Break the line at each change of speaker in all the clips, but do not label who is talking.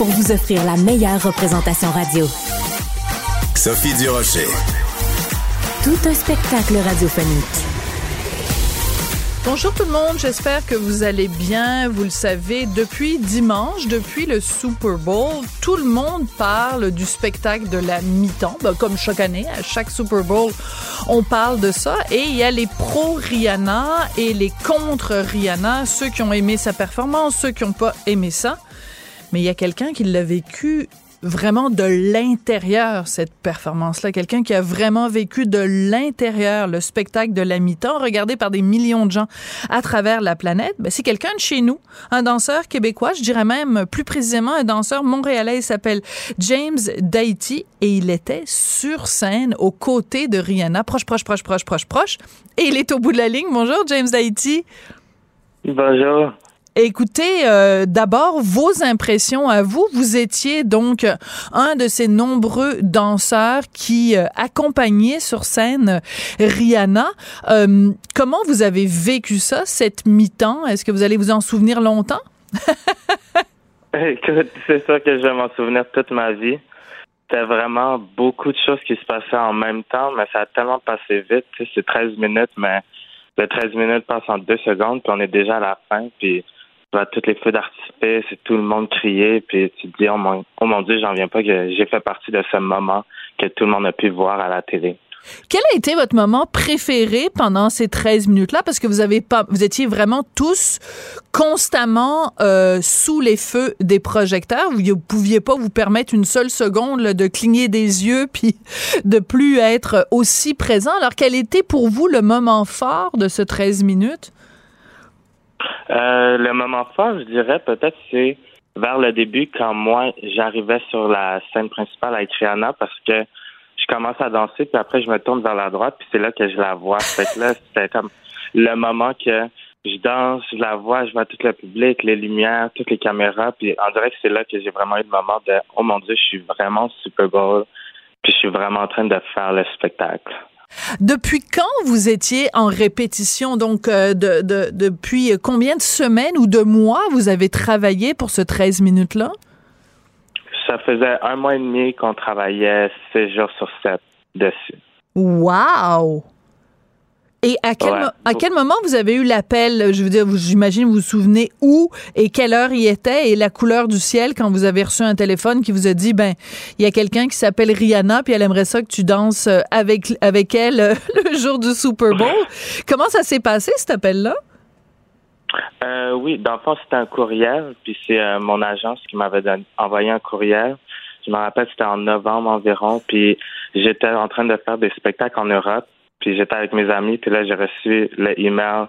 pour vous offrir la meilleure représentation radio.
Sophie Durocher.
Tout un spectacle radiophonique.
Bonjour tout le monde, j'espère que vous allez bien. Vous le savez, depuis dimanche, depuis le Super Bowl, tout le monde parle du spectacle de la mi-temps. Ben, comme chaque année, à chaque Super Bowl, on parle de ça. Et il y a les pro-Rihanna et les contre-Rihanna, ceux qui ont aimé sa performance, ceux qui n'ont pas aimé ça. Mais il y a quelqu'un qui l'a vécu vraiment de l'intérieur cette performance-là, quelqu'un qui a vraiment vécu de l'intérieur le spectacle de la mi-temps, regardé par des millions de gens à travers la planète, ben c'est quelqu'un de chez nous, un danseur québécois, je dirais même plus précisément un danseur montréalais, il s'appelle James Daity et il était sur scène aux côtés de Rihanna, proche, proche, proche, proche, proche, proche, et il est au bout de la ligne. Bonjour James Daity.
Bonjour.
Écoutez, euh, d'abord vos impressions à vous. Vous étiez donc un de ces nombreux danseurs qui euh, accompagnaient sur scène Rihanna. Euh, comment vous avez vécu ça, cette mi-temps? Est-ce que vous allez vous en souvenir longtemps?
Écoute, c'est ça que je vais m'en souvenir toute ma vie. C'était vraiment beaucoup de choses qui se passaient en même temps, mais ça a tellement passé vite. C'est 13 minutes, mais le 13 minutes passe en deux secondes, puis on est déjà à la fin, puis bah, toutes les feux d'artifice, c'est tout le monde criait, puis tu te dis, oh mon, oh Dieu, j'en viens pas que j'ai fait partie de ce moment que tout le monde a pu voir à la télé.
Quel a été votre moment préféré pendant ces 13 minutes-là? Parce que vous avez pas, vous étiez vraiment tous constamment euh, sous les feux des projecteurs. Vous ne pouviez pas vous permettre une seule seconde de cligner des yeux puis de plus être aussi présent. Alors, quel était pour vous le moment fort de ce 13 minutes?
Euh, le moment fort, je dirais peut-être c'est vers le début quand moi j'arrivais sur la scène principale avec Rihanna parce que je commence à danser puis après je me tourne vers la droite puis c'est là que je la vois. Fait que là c'était comme le moment que je danse, je la vois, je vois tout le public, les lumières, toutes les caméras puis on dirait que c'est là que j'ai vraiment eu le moment de oh mon dieu je suis vraiment Super Bowl puis je suis vraiment en train de faire le spectacle.
Depuis quand vous étiez en répétition? Donc, euh, de, de, depuis combien de semaines ou de mois vous avez travaillé pour ce 13 minutes-là?
Ça faisait un mois et demi qu'on travaillait 6 jours sur 7 dessus.
Wow! Et à quel, à quel moment vous avez eu l'appel? Je veux dire, j'imagine vous vous souvenez où et quelle heure il était et la couleur du ciel quand vous avez reçu un téléphone qui vous a dit, ben, il y a quelqu'un qui s'appelle Rihanna puis elle aimerait ça que tu danses euh, avec, avec elle euh, le jour du Super Bowl. Comment ça s'est passé, cet appel-là?
Euh, oui, dans le fond, c'était un courriel, puis c'est euh, mon agence qui m'avait envoyé un courriel. Je me rappelle, c'était en novembre environ, puis j'étais en train de faire des spectacles en Europe. Puis j'étais avec mes amis, puis là, j'ai reçu le email.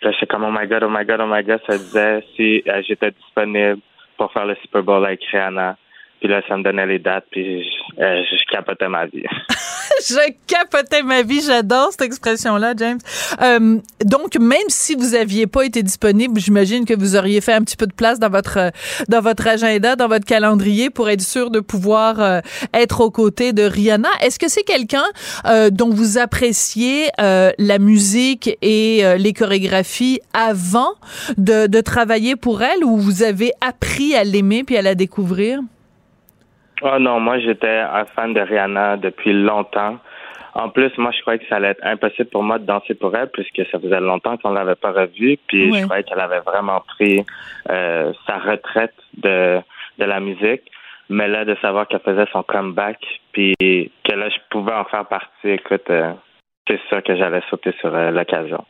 Puis là, j'étais comme, oh my God, oh my God, oh my God. Ça disait si euh, j'étais disponible pour faire le Super Bowl avec Rihanna. Puis là, ça me donnait les dates, puis je, euh, je capotais ma vie.
je capotais ma vie. J'adore cette expression-là, James. Euh, donc, même si vous aviez pas été disponible, j'imagine que vous auriez fait un petit peu de place dans votre dans votre agenda, dans votre calendrier, pour être sûr de pouvoir euh, être aux côtés de Rihanna. Est-ce que c'est quelqu'un euh, dont vous appréciez la musique et les chorégraphies avant de, de travailler pour elle, ou vous avez appris à l'aimer puis à la découvrir?
Oh non, moi j'étais un fan de Rihanna depuis longtemps. En plus, moi je croyais que ça allait être impossible pour moi de danser pour elle puisque ça faisait longtemps qu'on l'avait pas revue. Puis je croyais qu'elle avait vraiment pris euh, sa retraite de, de la musique. Mais là, de savoir qu'elle faisait son comeback, puis que là je pouvais en faire partie, écoute, euh, c'est sûr que j'allais sauter sur euh, l'occasion.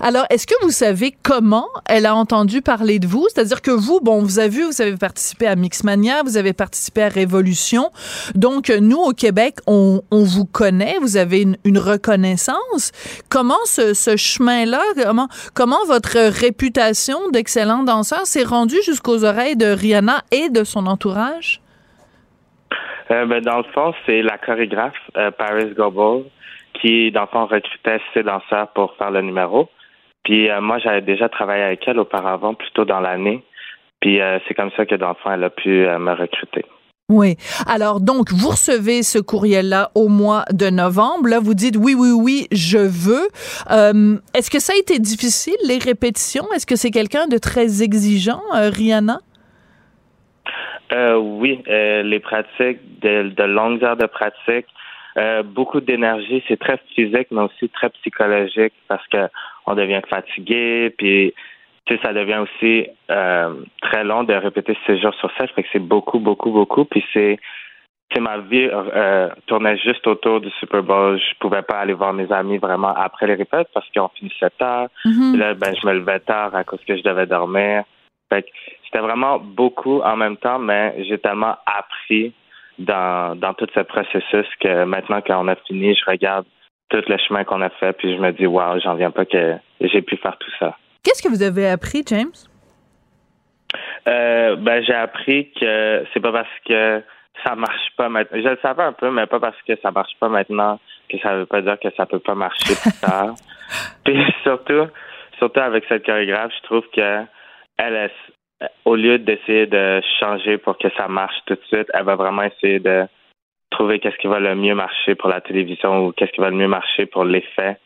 Alors, est-ce que vous savez comment elle a entendu parler de vous? C'est-à-dire que vous, bon, vous avez vu, vous avez participé à Mixmania, vous avez participé à Révolution. Donc, nous, au Québec, on, vous connaît, vous avez une, reconnaissance. Comment ce, chemin-là, comment, comment votre réputation d'excellent danseur s'est rendue jusqu'aux oreilles de Rihanna et de son entourage?
Euh, ben, dans le fond, c'est la chorégraphe euh, Paris Goble qui, dans le fond, recrutait ses danseurs pour faire le numéro. Puis euh, moi, j'avais déjà travaillé avec elle auparavant, plus tôt dans l'année. Puis c'est comme ça que, dans le fond, elle a pu me recruter.
Oui. Alors, donc, vous recevez ce courriel-là au mois de novembre. Là, vous dites oui, oui, oui, je veux. Est-ce que ça a été difficile, les répétitions? Est-ce que c'est quelqu'un de très exigeant, Rihanna?
Euh, oui, euh, les pratiques, de, de, longues heures de pratique, euh, beaucoup d'énergie. C'est très physique, mais aussi très psychologique parce que on devient fatigué, puis tu sais, ça devient aussi euh, très long de répéter ces jours sur 7. Fait que c'est beaucoup, beaucoup, beaucoup. Puis c'est c'est ma vie euh, tournait juste autour du Super Bowl. Je pouvais pas aller voir mes amis vraiment après les répètes parce qu'on finissait tard. Mm Là, ben, je me levais tard à cause que je devais dormir. Fait que c'était vraiment beaucoup en même temps, mais j'ai tellement appris dans, dans tout ce processus que maintenant, quand on a fini, je regarde tout le chemin qu'on a fait, puis je me dis, waouh, j'en viens pas que j'ai pu faire tout ça.
Qu'est-ce que vous avez appris, James?
Euh, ben, j'ai appris que c'est pas parce que ça marche pas maintenant. Je le savais un peu, mais pas parce que ça marche pas maintenant que ça veut pas dire que ça peut pas marcher plus tard. Puis surtout, surtout avec cette chorégraphe, je trouve que elle, au lieu d'essayer de changer pour que ça marche tout de suite, elle va vraiment essayer de trouver qu'est-ce qui va le mieux marcher pour la télévision ou qu'est-ce qui va le mieux marcher pour l'effet.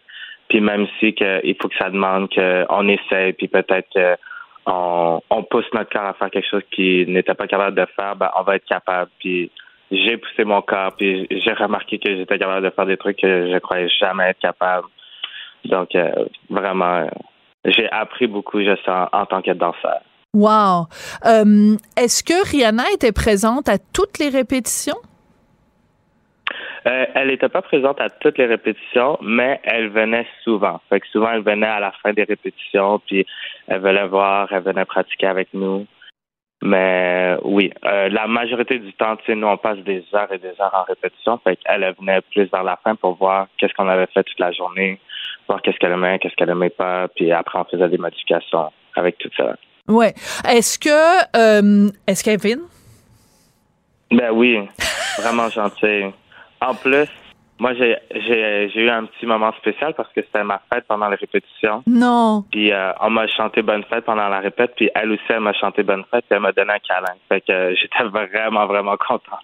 Puis même si que, il faut que ça demande qu'on essaye, puis peut-être qu'on on pousse notre corps à faire quelque chose qu'il n'était pas capable de faire, ben on va être capable. Puis j'ai poussé mon corps, puis j'ai remarqué que j'étais capable de faire des trucs que je croyais jamais être capable. Donc euh, vraiment, j'ai appris beaucoup, je sens, en tant que danseur.
Wow. Euh, est-ce que Rihanna était présente à toutes les répétitions?
Euh, elle n'était pas présente à toutes les répétitions, mais elle venait souvent. Fait que souvent, elle venait à la fin des répétitions, puis elle venait voir, elle venait pratiquer avec nous. Mais oui, euh, la majorité du temps, tu sais, nous, on passe des heures et des heures en répétition. Fait qu'elle venait plus vers la fin pour voir qu'est-ce qu'on avait fait toute la journée, voir qu'est-ce qu'elle aimait, qu'est-ce qu'elle aimait pas, puis après, on faisait des modifications avec tout ça.
Ouais. Est-ce que euh, est-ce Kevin?
Ben oui, vraiment gentil. En plus, moi j'ai j'ai eu un petit moment spécial parce que c'était ma fête pendant les répétitions.
Non.
Puis euh, on m'a chanté bonne fête pendant la répète, puis elle aussi elle m'a chanté bonne fête, puis elle m'a donné un câlin. Fait que euh, j'étais vraiment vraiment content.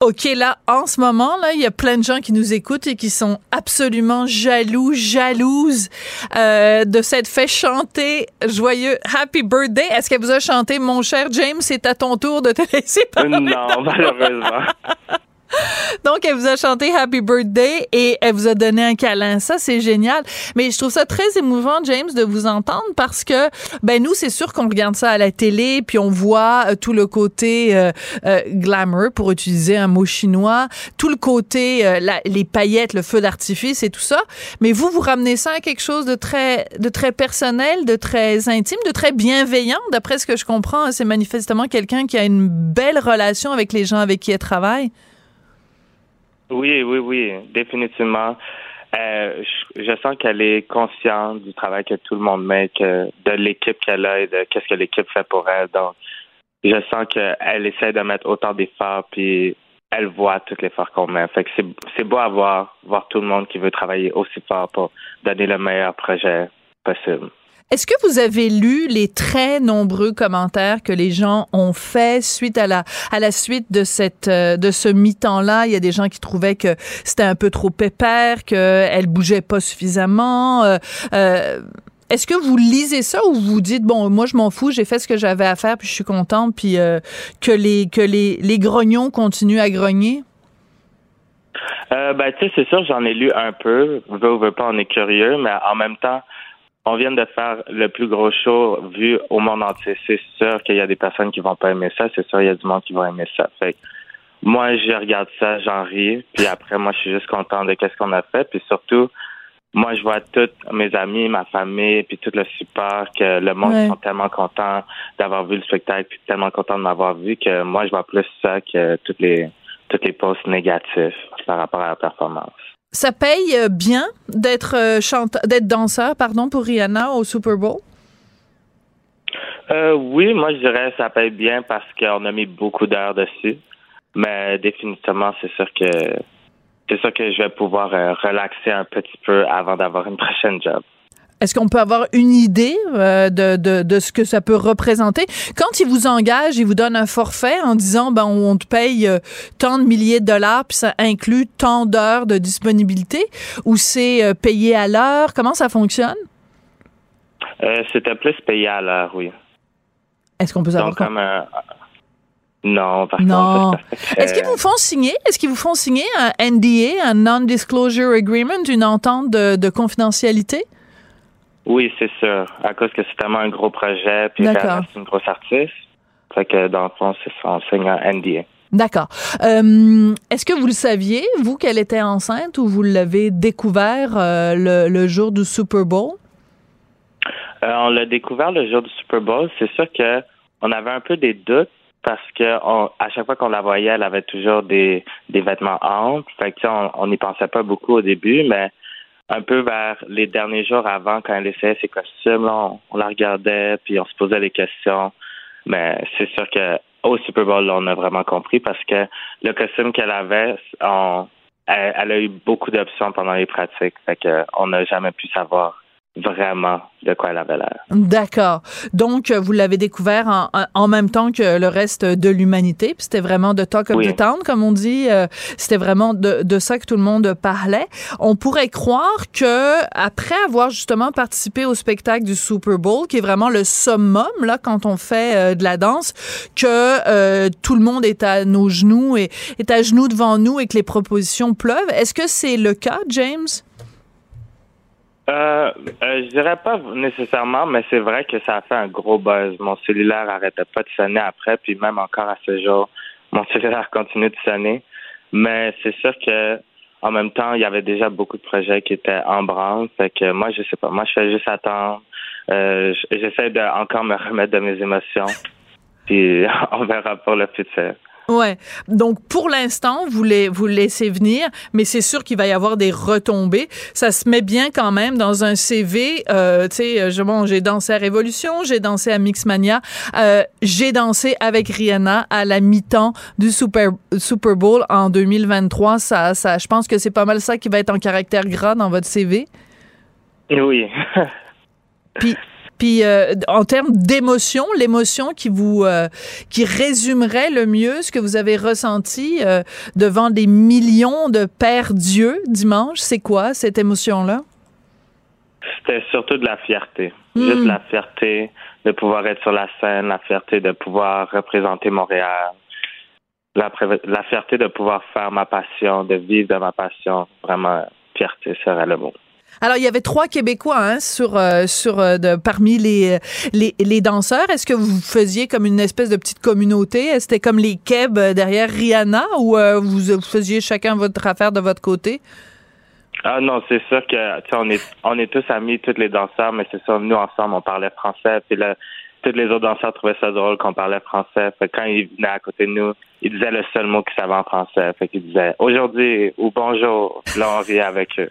OK, là, en ce moment, là, il y a plein de gens qui nous écoutent et qui sont absolument jaloux, jalouses euh, de cette fait chanter joyeux Happy Birthday. Est-ce qu'elle vous a chanté, mon cher James, c'est à ton tour de te laisser parler?
Non, malheureusement.
Donc, elle vous a chanté Happy Birthday et elle vous a donné un câlin. Ça, c'est génial. Mais je trouve ça très émouvant, James, de vous entendre parce que, ben, nous, c'est sûr qu'on regarde ça à la télé puis on voit euh, tout le côté euh, euh, glamour, pour utiliser un mot chinois, tout le côté, les paillettes, le feu d'artifice et tout ça. Mais vous, vous ramenez ça à quelque chose de très, de très personnel, de très intime, de très bienveillant. D'après ce que je comprends, c'est manifestement quelqu'un qui a une belle relation avec les gens avec qui elle travaille.
Oui, oui, oui, définitivement. Euh, je, sens qu'elle est consciente du travail que tout le monde met, que de l'équipe qu'elle a et de qu'est-ce que l'équipe fait pour elle. Donc, je sens qu'elle essaie de mettre autant d'efforts, puis elle voit tout l'effort qu'on met. Fait que c'est beau à voir, voir tout le monde qui veut travailler aussi fort pour donner le meilleur projet possible.
Est-ce que vous avez lu les très nombreux commentaires que les gens ont fait suite à la à la suite de cette euh, de ce mi-temps-là? Il y a des gens qui trouvaient que c'était un peu trop pépère, qu'elle bougeait pas suffisamment. Euh, euh, est-ce que vous lisez ça ou vous dites bon moi je m'en fous j'ai fait ce que j'avais à faire puis je suis contente puis que les que les les grognons continuent à grogner?
Ben tu sais c'est sûr j'en ai lu un peu veux ou veux pas on est curieux mais en même temps on vient de faire le plus gros show vu au monde entier. C'est sûr qu'il y a des personnes qui vont pas aimer ça. C'est sûr qu'il y a du monde qui va aimer ça. Fait moi, je regarde ça, j'en ris. Puis après, moi, je suis juste content de qu'est-ce qu'on a fait. Puis surtout, moi, je vois tous mes amis, ma famille, puis tout le support, que le monde sont tellement contents d'avoir vu le spectacle, puis tellement contents de m'avoir vu que moi, je vois plus ça que toutes les toutes les posts négatifs par rapport à la performance.
Ça paye euh, bien d'être euh, chanteur, d'être danseur, pardon, pour Rihanna au Super Bowl?
Euh, oui, moi je dirais ça paye bien parce qu'on a mis beaucoup d'heures dessus. Mais définitivement, c'est sûr que c'est sûr que je vais pouvoir euh, relaxer un petit peu avant d'avoir une prochaine job.
Est-ce qu'on peut avoir une idée euh, de, de, de, ce que ça peut représenter? Quand ils vous engagent, ils vous donnent un forfait en disant, ben, on te paye euh, tant de milliers de dollars, puis ça inclut tant d'heures de disponibilité, ou c'est euh, payé à l'heure? Comment ça fonctionne?
C'était plus payé à l'heure, oui.
Est-ce qu'on peut savoir?
Donc, comme, non, par
non. Est-ce qu'ils vous font signer? Est-ce qu'ils vous font signer un NDA, un Non-Disclosure Agreement, une entente de, de confidentialité?
Oui, c'est sûr. À cause que c'est tellement un gros projet, puis c'est une grosse artiste. Fait que dans le fond, c'est son signe un NDA.
D'accord. Euh, est-ce que vous le saviez, vous, qu'elle était enceinte ou vous l'avez découvert euh, le, jour du Super Bowl?
Euh, on l'a découvert le jour du Super Bowl. C'est sûr que on avait un peu des doutes parce que à chaque fois qu'on la voyait, elle avait toujours des, des vêtements amples. Fait que, on n'y pensait pas beaucoup au début, mais un peu vers les derniers jours avant, quand elle essayait ses costumes, on, la regardait, puis on se posait des questions. Mais c'est sûr que au Super Bowl, on a vraiment compris parce que le costume qu'elle avait, elle, elle, a eu beaucoup d'options pendant les pratiques. Fait que on n'a jamais pu savoir vraiment de quoi elle avait l'air.
D'accord. Donc, vous l'avez découvert en, en, même temps que le reste de l'humanité. C'était vraiment de talk of the town, comme on dit. Euh, c'était vraiment de, de, ça que tout le monde parlait. On pourrait croire que après avoir justement participé au spectacle du Super Bowl, qui est vraiment le summum là quand on fait euh, de la danse, que euh, tout le monde est à nos genoux et est à genoux devant nous et que les propositions pleuvent. Est-ce que c'est le cas, James?
Euh, euh, je dirais pas nécessairement, mais c'est vrai que ça a fait un gros buzz. Mon cellulaire arrêtait pas de sonner après, puis même encore à ce jour, mon cellulaire continue de sonner. Mais c'est sûr que en même temps, il y avait déjà beaucoup de projets qui étaient en branle. Fait que moi, je sais pas. Moi, je fais juste attendre. Euh, J'essaie de encore me remettre de mes émotions. Puis on verra pour le futur.
Ouais. Donc pour l'instant, vous les vous laissez venir, mais c'est sûr qu'il va y avoir des retombées. Ça se met bien quand même dans un CV. Euh, tu sais, euh, bon, j'ai dansé à Révolution, j'ai dansé à Mixmania, euh, j'ai dansé avec Rihanna à la mi-temps du Super Super Bowl en 2023. Ça, ça, je pense que c'est pas mal ça qui va être en caractère gras dans votre CV.
Oui.
Puis puis euh, en termes d'émotion, l'émotion qui vous euh, qui résumerait le mieux ce que vous avez ressenti euh, devant des millions de pères dieux dimanche, c'est quoi cette émotion-là?
C'était surtout de la fierté. Juste hmm. la fierté de pouvoir être sur la scène, la fierté de pouvoir représenter Montréal, la, la fierté de pouvoir faire ma passion, de vivre de ma passion. Vraiment, fierté serait le mot.
Alors, il y avait trois Québécois hein, sur, euh, sur, euh, de, parmi les, les, les danseurs. Est-ce que vous faisiez comme une espèce de petite communauté? C'était comme les Keb euh, derrière Rihanna ou vous, faisiez chacun votre affaire de votre côté?
Ah non, c'est sûr que on est on est tous amis, tous les danseurs, mais c'est sûr, nous ensemble, on parlait français. Puis là, tous les autres danseurs trouvaient ça drôle qu'on parlait français. Fait quand ils venaient à côté de nous, ils disaient le seul mot qu'ils savaient en français. Fait qu'ils disaient aujourd'hui ou bonjour. là, on riait avec eux.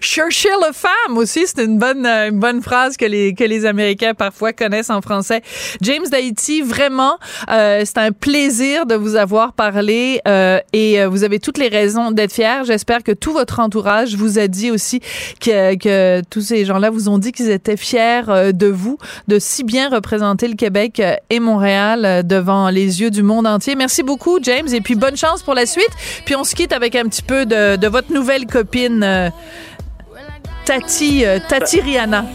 Chercher le femme aussi, c'est une bonne, euh, une bonne phrase que les, que les Américains parfois connaissent en français. James d'Haïti, vraiment, euh, c'est un plaisir de vous avoir parlé euh, et vous avez toutes les raisons d'être fiers. J'espère que tout votre entourage vous a dit aussi que, que tous ces gens-là vous ont dit qu'ils étaient fiers de vous, de si bien représenter le Québec et Montréal devant les yeux du monde entier. Merci beaucoup, James, et puis bonne chance pour la suite. Puis on se quitte avec un petit peu de, de votre nouvelle copine. Tati, euh, Tati Rihanna.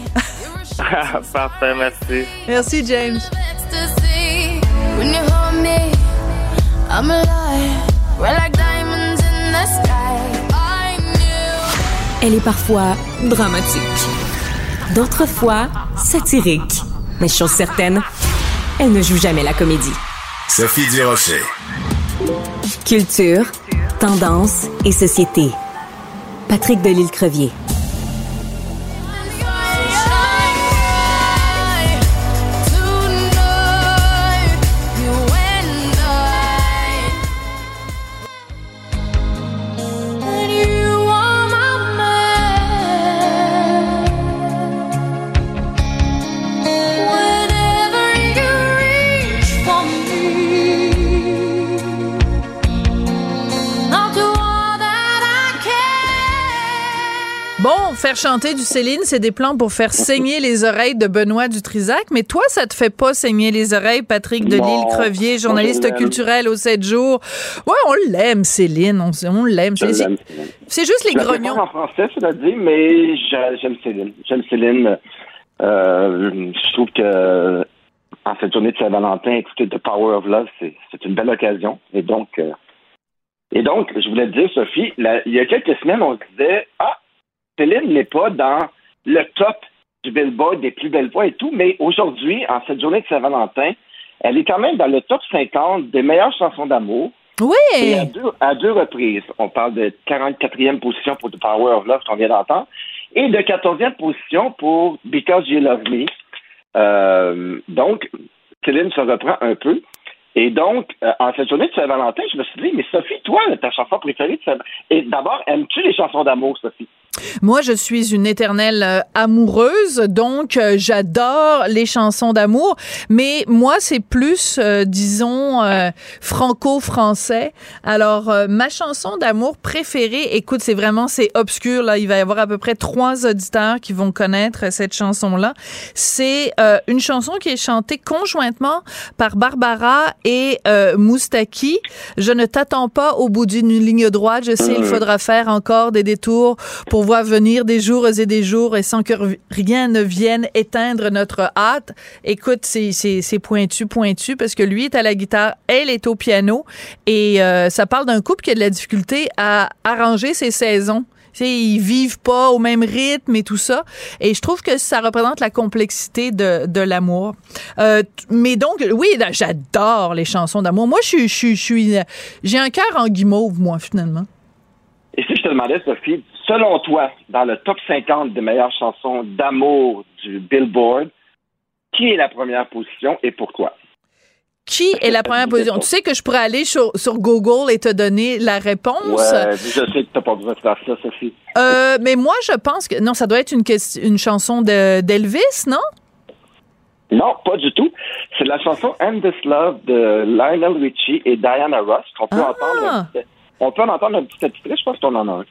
Parfait, merci.
Merci, James.
Elle est parfois dramatique, d'autres fois satirique. Mais chose certaine, elle ne joue jamais la comédie.
Sophie Durocher.
Culture, tendance et société. Patrick Delisle-Crevier.
Faire chanter du Céline, c'est des plans pour faire saigner les oreilles de Benoît Dutrisac. Mais toi, ça te fait pas saigner les oreilles, Patrick de Lille Crevier, journaliste culturel au 7 jours. Ouais, on l'aime, Céline. On, l'aime. C'est juste les grognons.
en français, cela dit, mais j'aime Céline. J'aime Céline. Euh, je trouve que en cette journée de Saint-Valentin, écouter The Power of Love, c'est une belle occasion. Et donc, euh, et donc, je voulais te dire, Sophie, il y a quelques semaines, on disait Ah, Céline n'est pas dans le top du Billboard des plus belles voix et tout, mais aujourd'hui, en cette journée de Saint-Valentin, elle est quand même dans le top 50 des meilleures chansons d'amour.
Oui.
Et à deux, reprises. On parle de 44e position pour The Power of Love qu'on vient d'entendre et de 14e position pour Because You Love Me. Euh, donc, Céline se reprend un peu. Et donc, euh, en cette journée de Saint-Valentin, je me suis dit, mais Sophie, toi, ta chanson préférée de Saint-Valentin. Et d'abord, aimes-tu les chansons d'amour, Sophie?
Moi, je suis une éternelle euh, amoureuse, donc euh, j'adore les chansons d'amour. Mais moi, c'est plus, euh, disons, franco-français. Alors, ma chanson d'amour préférée, écoute, c'est vraiment, c'est obscur. Là, il va y avoir à peu près trois auditeurs qui vont connaître cette chanson-là. C'est une chanson qui est chantée conjointement par Barbara et Moustaki. Je ne t'attends pas au bout d'une ligne droite. Je sais, il faudra faire encore des détours pour voir venir des jours et des jours et sans que rien ne vienne éteindre notre hâte. Écoute, c'est pointu, pointu, parce que lui est à la guitare, elle est au piano, et euh, ça parle d'un couple qui a de la difficulté à arranger ses saisons. sais, ils vivent pas au même rythme et tout ça. Et je trouve que ça représente la complexité de, l'amour. Euh, mais donc, oui, j'adore les chansons d'amour. Moi, j'ai un cœur en guimauve, moi, finalement.
Et si je te demandais, Sophie, selon toi, dans le top 50 des meilleures chansons d'amour du Billboard, qui est la première position et pourquoi?
Qui est la première position? Tu sais que je pourrais aller sur, Google et te donner la réponse.
Ouais, je sais que tu n'as pas besoin de faire ça, Sophie.
Euh, mais moi, je pense que. Non, ça doit être une, une chanson d'Elvis, non?
Non, pas du tout. C'est la chanson End This Love de Lionel Richie et Diana Ross qu'on peut ah! entendre. On peut en entendre un petit extrait, je pense qu'on en a un.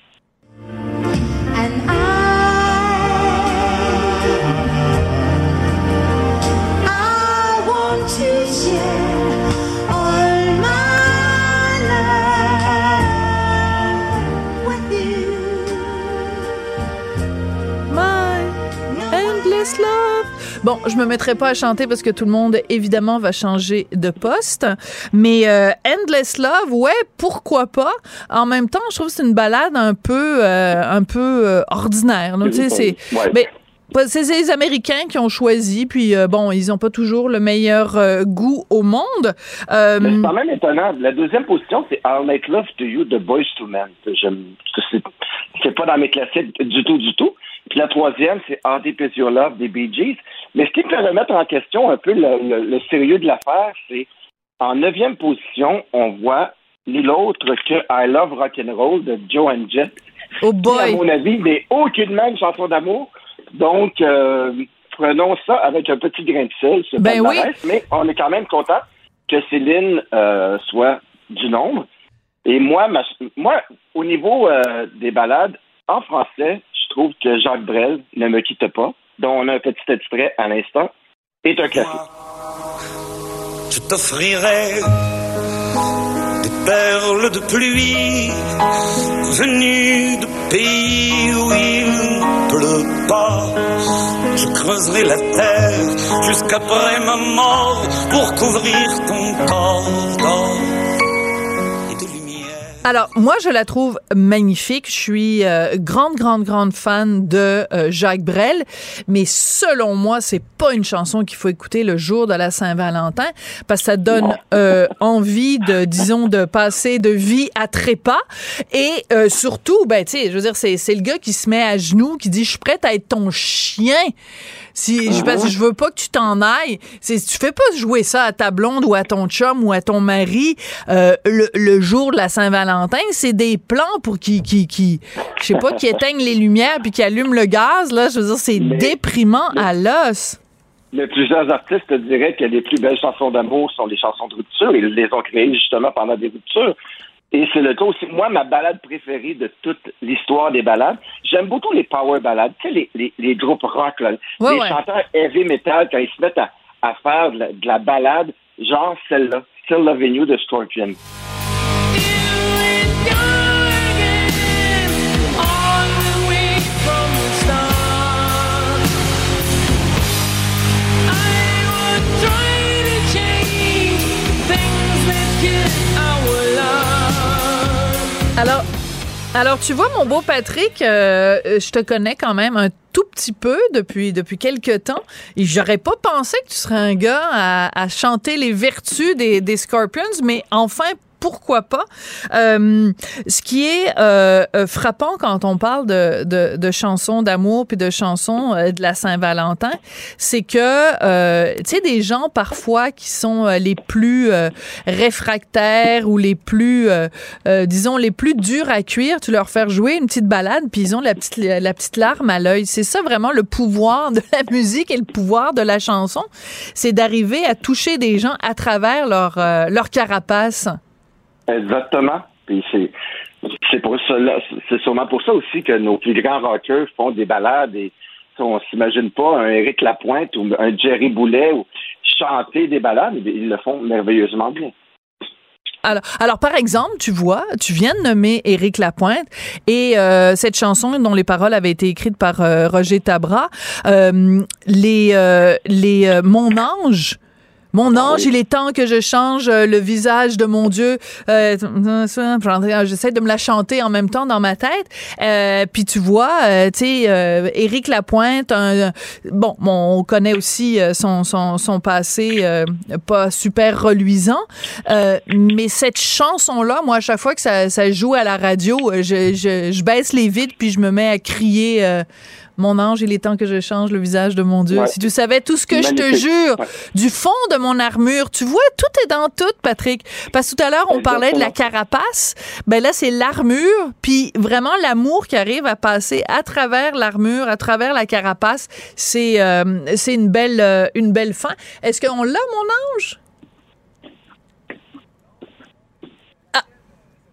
Bon, je me mettrai pas à chanter parce que tout le monde, évidemment, va changer de poste. Mais euh, Endless Love, ouais, pourquoi pas? En même temps, je trouve que c'est une balade un peu, euh, un peu euh, ordinaire. Tu sais, c'est... Mais, c'est les Américains qui ont choisi, puis bon, ils n'ont pas toujours le meilleur goût au monde.
c'est quand même étonnant. La deuxième position, c'est I'll Make Love to You de Boys to Men. C'est pas dans mes classiques du tout, du tout. Puis la troisième, c'est Your Love des Bee Gees. Mais ce qui peut remettre en question un peu le, sérieux de l'affaire, c'est en neuvième position, on voit ni l'autre que I Love Rock and Roll de Joe and Jet.
Oh boy.
Qui, à mon avis, n'est aucunement une chanson d'amour. Donc, euh, prenons ça avec un petit grain de sel, ce
ben oui.
mais on est quand même content que Céline euh, soit du nombre. Et moi, moi au niveau euh, des balades, en français, je trouve que Jacques Brel ne me quitte pas dont on a un petit extrait à l'instant, est un classique.
Je t'offrirai des perles de pluie venues de pays où il ne pleut pas. Je creuserai la terre jusqu'après ma mort pour couvrir ton corps d'or.
Alors, moi, je la trouve magnifique. Je suis euh, grande, grande, grande fan de euh, Jacques Brel. Mais selon moi, c'est pas une chanson qu'il faut écouter le jour de la Saint-Valentin parce que ça donne euh, envie de, disons, de passer de vie à trépas. Et surtout, ben, tu sais, je veux dire, c'est, c'est le gars qui se met à genoux, qui dit, je suis prête à être ton chien. Si je, parce je veux pas que tu t'en ailles, c'est tu fais pas jouer ça à ta blonde ou à ton chum ou à ton mari euh, le, jour de la Saint-Valentin, c'est des plans pour qui qui qui je sais pas qui éteignent les lumières puis qui allument le gaz là, je veux dire c'est déprimant à l'os.
Mais plusieurs artistes diraient que les plus belles chansons d'amour sont les chansons de rupture. Ils les ont créées justement pendant des ruptures. Et c'est le cas aussi. Moi, ma balade préférée de toute l'histoire des balades, j'aime beaucoup les power ballades. Tu sais, les, les, les groupes rock, là,
Ouais,
les
ouais.
chanteurs heavy metal, quand ils se mettent à, à faire de la, de la balade, genre celle-là, Still Loving You de Scorpion.
Alors, alors tu vois, mon beau Patrick, euh, euh, je te connais quand même un tout petit peu depuis depuis quelques temps. Et j'aurais pas pensé que tu serais un gars à, chanter les vertus des, des Scorpions, mais enfin pourquoi pas. Euh, ce qui est euh, euh, frappant quand on parle de, de, de chansons d'amour puis de chansons euh, de la Saint-Valentin, c'est que euh, tu sais des gens parfois qui sont euh, les plus réfractaires ou les plus disons les plus durs à cuire, tu leur fais jouer une petite balade puis ils ont la petite la petite larme à l'œil. C'est ça vraiment le pouvoir de la musique et le pouvoir de la chanson, c'est d'arriver à toucher des gens à travers leur leur carapace.
Exactement. Puis c'est c'est pour cela, c'est sûrement pour ça aussi que nos plus grands rockers font des balades et on s'imagine pas un Éric Lapointe ou un Jerry Boulet ou chanter des balades, ils le font merveilleusement bien.
Alors, alors, par exemple, tu vois, tu viens de nommer Éric Lapointe et euh, cette chanson dont les paroles avaient été écrites par euh, Roger Tabra, euh, les, les Mon ange. Mon ange, il est temps que je change euh, le visage de mon Dieu. Euh, J'essaie de me la chanter en même temps dans ma tête. Euh, puis tu vois, euh, tu sais, euh, Éric Lapointe, un, bon, bon, on connaît aussi son, son, son passé euh, pas super reluisant, euh, mais cette chanson-là, moi, à chaque fois que ça, ça joue à la radio, je, je, je baisse les vitres puis je me mets à crier. Mon ange, il est temps que je change le visage de mon Dieu.
Ouais.
Si tu savais tout ce que je te jure,
Ouais.
du fond de mon armure, tu vois, tout est dans tout, Patrick. Parce que tout à l'heure, on parlait de la carapace. Ben là, c'est l'armure, puis vraiment l'amour qui arrive à passer à travers l'armure, à travers la carapace. C'est euh, c'est une belle euh, une belle fin. Est-ce qu'on l'a, mon ange?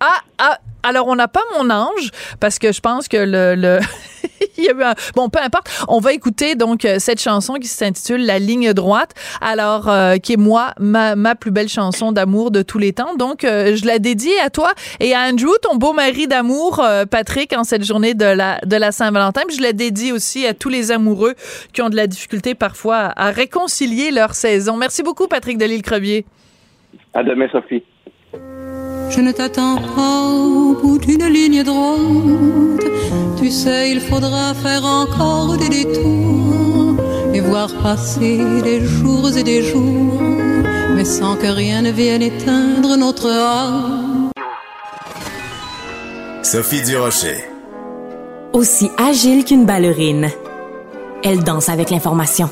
Ah, ah, alors on n'a pas mon ange parce que je pense que le, bon peu importe. On va écouter donc euh, cette chanson qui s'intitule La ligne droite. Alors euh, qui est moi ma, plus belle chanson d'amour de tous les temps. Donc euh, je la dédie à toi et à Andrew ton beau mari d'amour Patrick en cette journée de la de la Saint-Valentin. Puis je la dédie aussi à tous les amoureux qui ont de la difficulté parfois à, réconcilier leur saison. Merci beaucoup Patrick Delisle-Crevier.
À demain, Sophie.
Je ne t'attends pas au bout d'une ligne droite. Tu sais, il faudra faire encore des détours et voir passer des jours et des jours, mais sans que rien ne vienne éteindre notre âme.
Sophie Durocher.
Aussi agile qu'une ballerine. Elle danse avec l'information.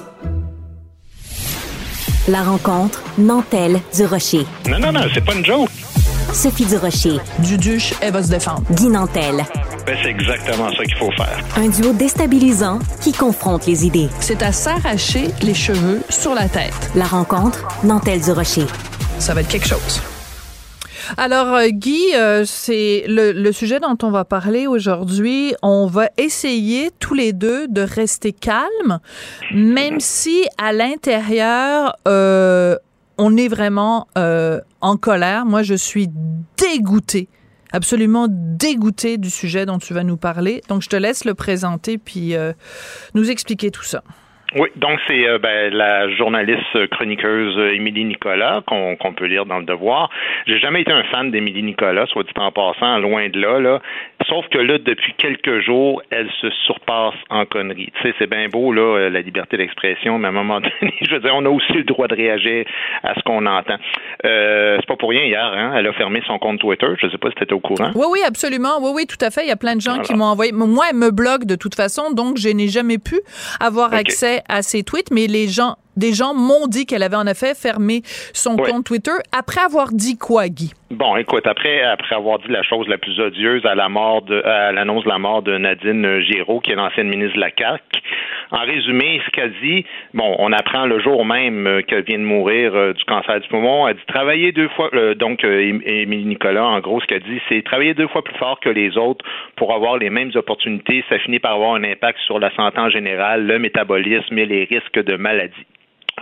La rencontre Nantel du Rocher.
Non, non, non, c'est pas une joke.
Sophie du Rocher,
Duduche elle va se défendre
Guy Nantel.
Ben, c'est exactement ça qu'il faut faire.
Un duo déstabilisant qui confronte les idées.
c'est à s'arracher les cheveux sur la tête
La rencontre Nantel du Rocher.
ça va être quelque chose. Alors, euh, Guy, euh, c'est le, le sujet dont on va parler aujourd'hui. On va essayer tous les deux de rester calmes, même si à l'intérieur, euh, on est vraiment euh, en colère. Moi, je suis dégoûtée, absolument dégoûtée du sujet dont tu vas nous parler. Donc, je te laisse le présenter puis euh, nous expliquer tout ça.
Oui, donc c'est euh, ben, la journaliste chroniqueuse euh, Émilie Nicolas qu'on peut lire dans le Devoir. J'ai jamais été un fan d'Émilie Nicolas, soit dit en passant, loin de là, là. Sauf que là, depuis quelques jours, elle se surpasse en conneries. Tu sais, c'est bien beau là, euh, la liberté d'expression, mais à un moment donné, je veux dire, on a aussi le droit de réagir à ce qu'on entend. Euh, c'est pas pour rien hier, hein, elle a fermé son compte Twitter. Je sais pas si tu étais au courant.
Oui, oui, absolument. Oui, oui, tout à fait. Il y a plein de gens qui m'ont envoyé. Moi, elle me bloque de toute façon, donc je n'ai jamais pu avoir accès à ses tweets, mais les gens des gens m'ont dit qu'elle avait en effet fermé son compte Twitter après avoir dit quoi, Guy?
Bon, écoute, après après avoir dit la chose la plus odieuse à la mort de à l'annonce de la mort de Nadine Giraud, qui est l'ancienne ministre de la CAQ, en résumé, ce qu'elle dit, bon, on apprend le jour même euh, qu'elle vient de mourir euh, du cancer du poumon. Elle dit travailler deux fois, euh, donc Émilie Nicolas, en gros, ce qu'elle dit, c'est travailler deux fois plus fort que les autres pour avoir les mêmes opportunités. Ça finit par avoir un impact sur la santé en général, le métabolisme et les risques de maladie.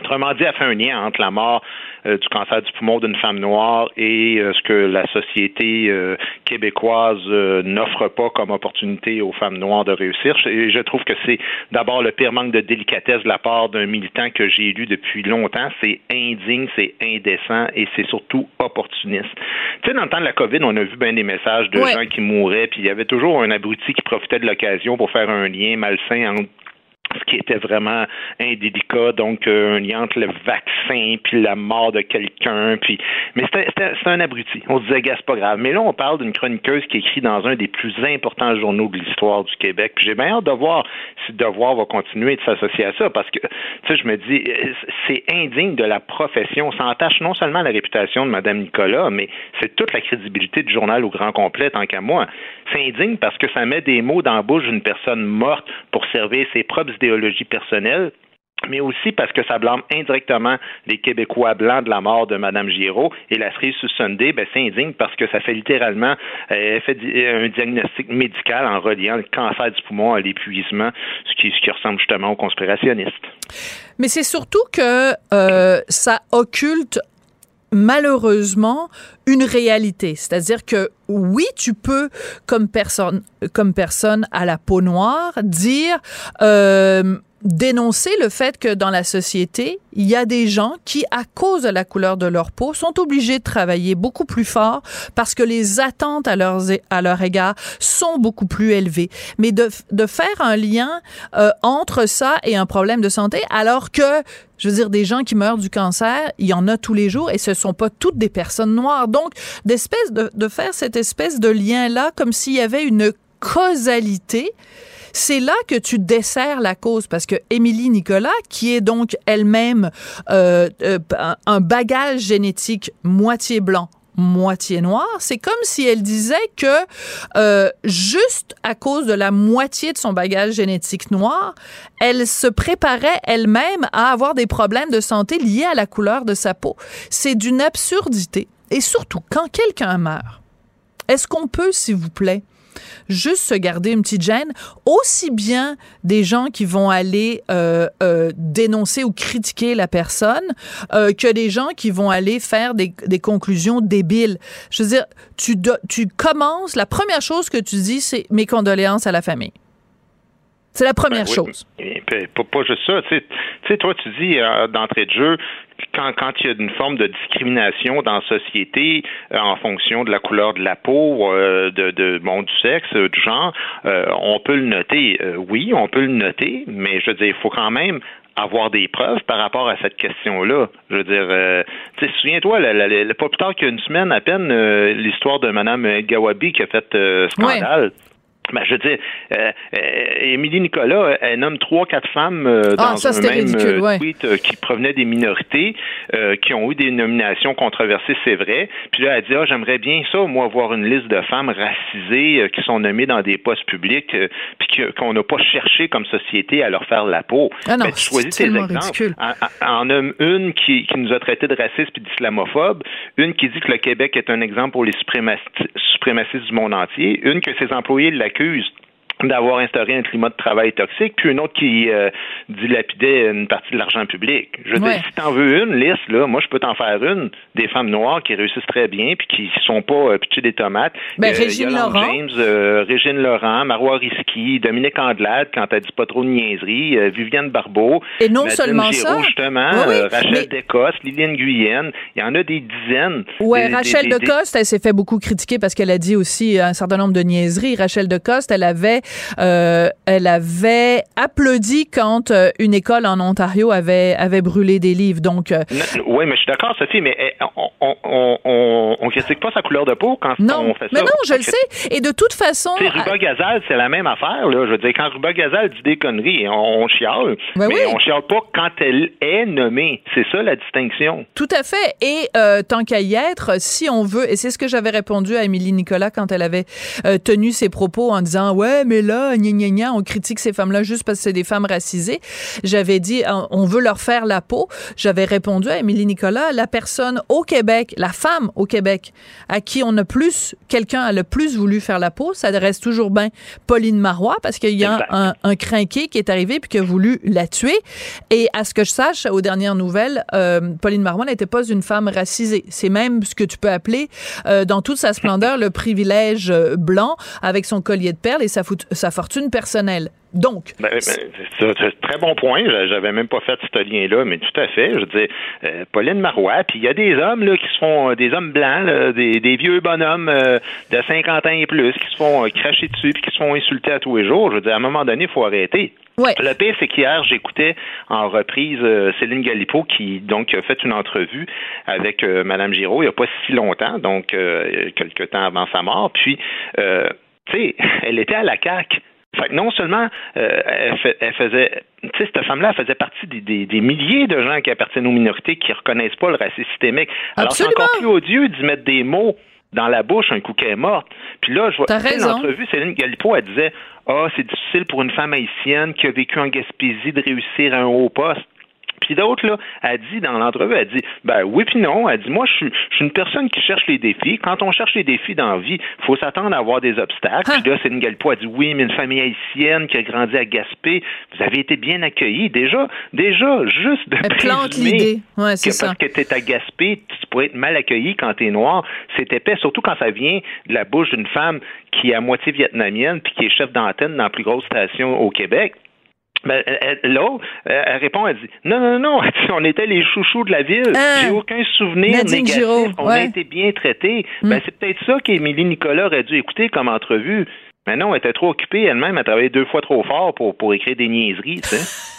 Autrement dit, elle fait un lien entre la mort euh, du cancer du poumon d'une femme noire et euh, ce que la société euh, québécoise n'offre pas comme opportunité aux femmes noires de réussir. Et je trouve que c'est d'abord le pire manque de délicatesse de la part d'un militant que j'ai lu depuis longtemps. C'est indigne, c'est indécent et c'est surtout opportuniste. Tu sais, dans le temps de la COVID, on a vu bien des messages de gens qui mouraient, puis il y avait toujours un abruti qui profitait de l'occasion pour faire un lien malsain entre ce qui était vraiment indélicat, donc euh, un lien entre le vaccin puis la mort de quelqu'un, puis mais c'était un abruti. On se disait gars, c'est pas grave. Mais là, on parle d'une chroniqueuse qui écrit dans un des plus importants journaux de l'histoire du Québec. Puis j'ai bien hâte de voir si Devoir va continuer de s'associer à ça, parce que tu sais, je me dis, c'est indigne de la profession. Ça entache non seulement la réputation de Mme Nicolas, mais c'est toute la crédibilité du journal au grand complet, tant qu'à moi. C'est indigne parce que ça met des mots dans la bouche d'une personne morte pour servir ses propres idéologie personnelle mais aussi parce que ça blâme indirectement les Québécois blancs de la mort de Mme Giraud. Et la cerise sous Sunday, ben, c'est indigne parce que ça fait littéralement euh, fait un diagnostic médical en reliant le cancer du poumon à l'épuisement, ce qui, ce qui ressemble justement aux conspirationnistes.
Mais c'est surtout que euh, ça occulte malheureusement une réalité. C'est-à-dire que oui, tu peux, comme personne, comme personne à la peau noire, dire euh, dénoncer le fait que dans la société, il y a des gens qui, à cause de la couleur de leur peau, sont obligés de travailler beaucoup plus fort parce que les attentes à, leurs, à leur égard sont beaucoup plus élevées. Mais de, de faire un lien euh, entre ça et un problème de santé, alors que, je veux dire, des gens qui meurent du cancer, il y en a tous les jours et ce sont pas toutes des personnes noires. Donc, d'espèce de, de faire cette espèce de lien-là comme s'il y avait une causalité c'est là que tu desserres la cause parce que Émilie Nicolas, qui est donc elle-même euh, euh, un bagage génétique moitié blanc, moitié noir, c'est comme si elle disait que euh, juste à cause de la moitié de son bagage génétique noir, elle se préparait elle-même à avoir des problèmes de santé liés à la couleur de sa peau. C'est d'une absurdité. Et surtout, quand quelqu'un meurt, est-ce qu'on peut, s'il vous plaît, juste se garder une petite gêne, aussi bien des gens qui vont aller euh, euh, dénoncer ou critiquer la personne euh, que des gens qui vont aller faire des, des, conclusions débiles. Je veux dire, tu, tu commences, la première chose que tu dis, c'est mes condoléances à la famille. C'est la première ben chose.
Pas, pas, juste ça. Tu sais, toi, tu dis d'entrée de jeu, quand, quand il y a une forme de discrimination dans la société euh, en fonction de la couleur de la peau, euh, de, de bon, du sexe, du genre, euh, on peut le noter. oui, on peut le noter, mais je veux dire, il faut quand même avoir des preuves par rapport à cette question-là. Je veux dire, sais, souviens-toi, pas plus tard qu'une semaine à peine, l'histoire de Mme Gawabi qui a fait scandale. Ben, je veux dire, euh, euh, Émilie Nicolas, elle nomme trois, quatre femmes euh, ah, dans un même euh, tweet qui provenaient des minorités, qui ont eu des nominations controversées, c'est vrai. Puis là, elle dit, ah, j'aimerais bien ça, moi, avoir une liste de femmes racisées qui sont nommées dans des postes publics, puis qu'on n'a pas cherché comme société à leur faire la peau.
Ah non, ben, tu choisis tes exemples.
En, en, une qui, qui nous a traités de racistes et d'islamophobe, une qui dit que le Québec est un exemple pour les suprémacistes du monde entier, une que ses employés la accuse d'avoir instauré un climat de travail toxique, puis une autre qui euh, dilapidait une partie de l'argent public. Je veux dire, si t'en veux une liste, là, moi je peux t'en faire une des femmes noires qui réussissent très bien puis qui sont pas euh, des tomates.
Ben, euh, Régine Laurent.
James, euh, Régine Laurent, Marois Risky, Dominique Andelade quand elle dit pas trop de niaiseries, euh, Viviane Barbeau,
et non seulement ça,
justement, Rachel mais... Descostes, Liliane Guyenne, il y en a des dizaines.
Ouais, Rachel Decoste, elle s'est fait beaucoup critiquer parce qu'elle a dit aussi un certain nombre de niaiseries. Rachel Decoste, elle avait euh, elle avait applaudi quand euh, une école en Ontario avait avait brûlé des livres. Donc euh,
oui, mais je suis d'accord, Sophie, mais eh, on, on, on, on, critique pas sa couleur de peau quand
non,
on fait ça.
Mais non, je le sais. Et de toute façon,
Ruba Gazal, c'est la même affaire. Là. Je veux dire, quand Ruba Gazal dit des conneries, on, chiale,
ben
mais
oui.
on chiale pas quand elle est nommée. C'est ça la distinction.
Tout à fait. Et tant qu'à y être, si on veut, et c'est ce que j'avais répondu à Émilie Nicolas quand elle avait tenu ses propos en disant ouais, mais là, gna, gna, gna, on critique ces femmes-là juste parce que c'est des femmes racisées. J'avais dit on veut leur faire la peau. J'avais répondu à Émilie Nicolas, la personne au Québec, la femme au Québec, à qui on a plus, quelqu'un a le plus voulu faire la peau, ça reste toujours bien Pauline Marois, parce qu'il y a un, un crinqué qui est arrivé puis qui a voulu la tuer. Et à ce que je sache, aux dernières nouvelles, euh, Pauline Marois n'était pas une femme racisée. C'est même ce que tu peux appeler, euh, dans toute sa splendeur, le privilège euh, blanc, avec son collier de perles et sa, sa fortune personnelle. Donc,
ben, ben, c'est un très bon point. J'avais même pas fait ce lien-là, mais tout à fait. Je dire, euh, Pauline Marois, puis il y a des hommes là qui se font, des hommes blancs, là, des, des, vieux bonhommes euh, de 50 ans et plus, qui se font euh, cracher dessus, puis qui se font insulter à tous les jours. Je veux dire, à un moment donné, il faut arrêter.
Ouais.
Le pire, c'est qu'hier, j'écoutais en reprise Céline Galipo qui donc a fait une entrevue avec Madame Giraud il n'y a pas si longtemps, donc quelques temps avant sa mort. Puis, tu sais, elle était à la CAQ. Fait que non seulement euh, elle, fait, elle, faisait, tu sais, cette femme-là faisait partie des, des, des, milliers de gens qui appartiennent aux minorités qui reconnaissent pas le racisme systémique. Alors c'est encore plus odieux d'y mettre des mots dans la bouche un coup qu'elle est morte. Puis là, je vois l'entrevue, Céline Galipo, elle disait Ah, oh, c'est difficile pour une femme haïtienne qui a vécu en Gaspésie de réussir à un haut poste. Puis d'autres, là, a dit dans l'entrevue, elle dit, ben oui puis non. Elle dit, moi, je suis, je suis une personne qui cherche les défis. Quand on cherche les défis dans la vie, il faut s'attendre à avoir des obstacles. Puis là, Céline Galipo a dit, oui, mais une famille haïtienne qui a grandi à Gaspé, vous avez été bien accueillis. Déjà, déjà, juste de
plante l'idée. Ouais, c'est
ça. Parce que t'es à Gaspé, tu pourrais être mal accueilli quand t'es noir. C'est épais, surtout quand ça vient de la bouche d'une femme qui est à moitié vietnamienne puis qui est chef d'antenne dans la plus grosse station au Québec. Ben, l'autre, elle répond, elle dit Non, non, non, on était les chouchous de la ville.
Ah,
J'ai aucun souvenir
Nadine
négatif.
Giraud,
on
ouais.
a été bien traités.
Mm.
Ben, c'est peut-être ça qu'Émilie Nicolas aurait dû écouter comme entrevue. Mais non, elle était trop occupée elle-même, elle travaillait deux fois trop fort pour, pour écrire des niaiseries, tu sais.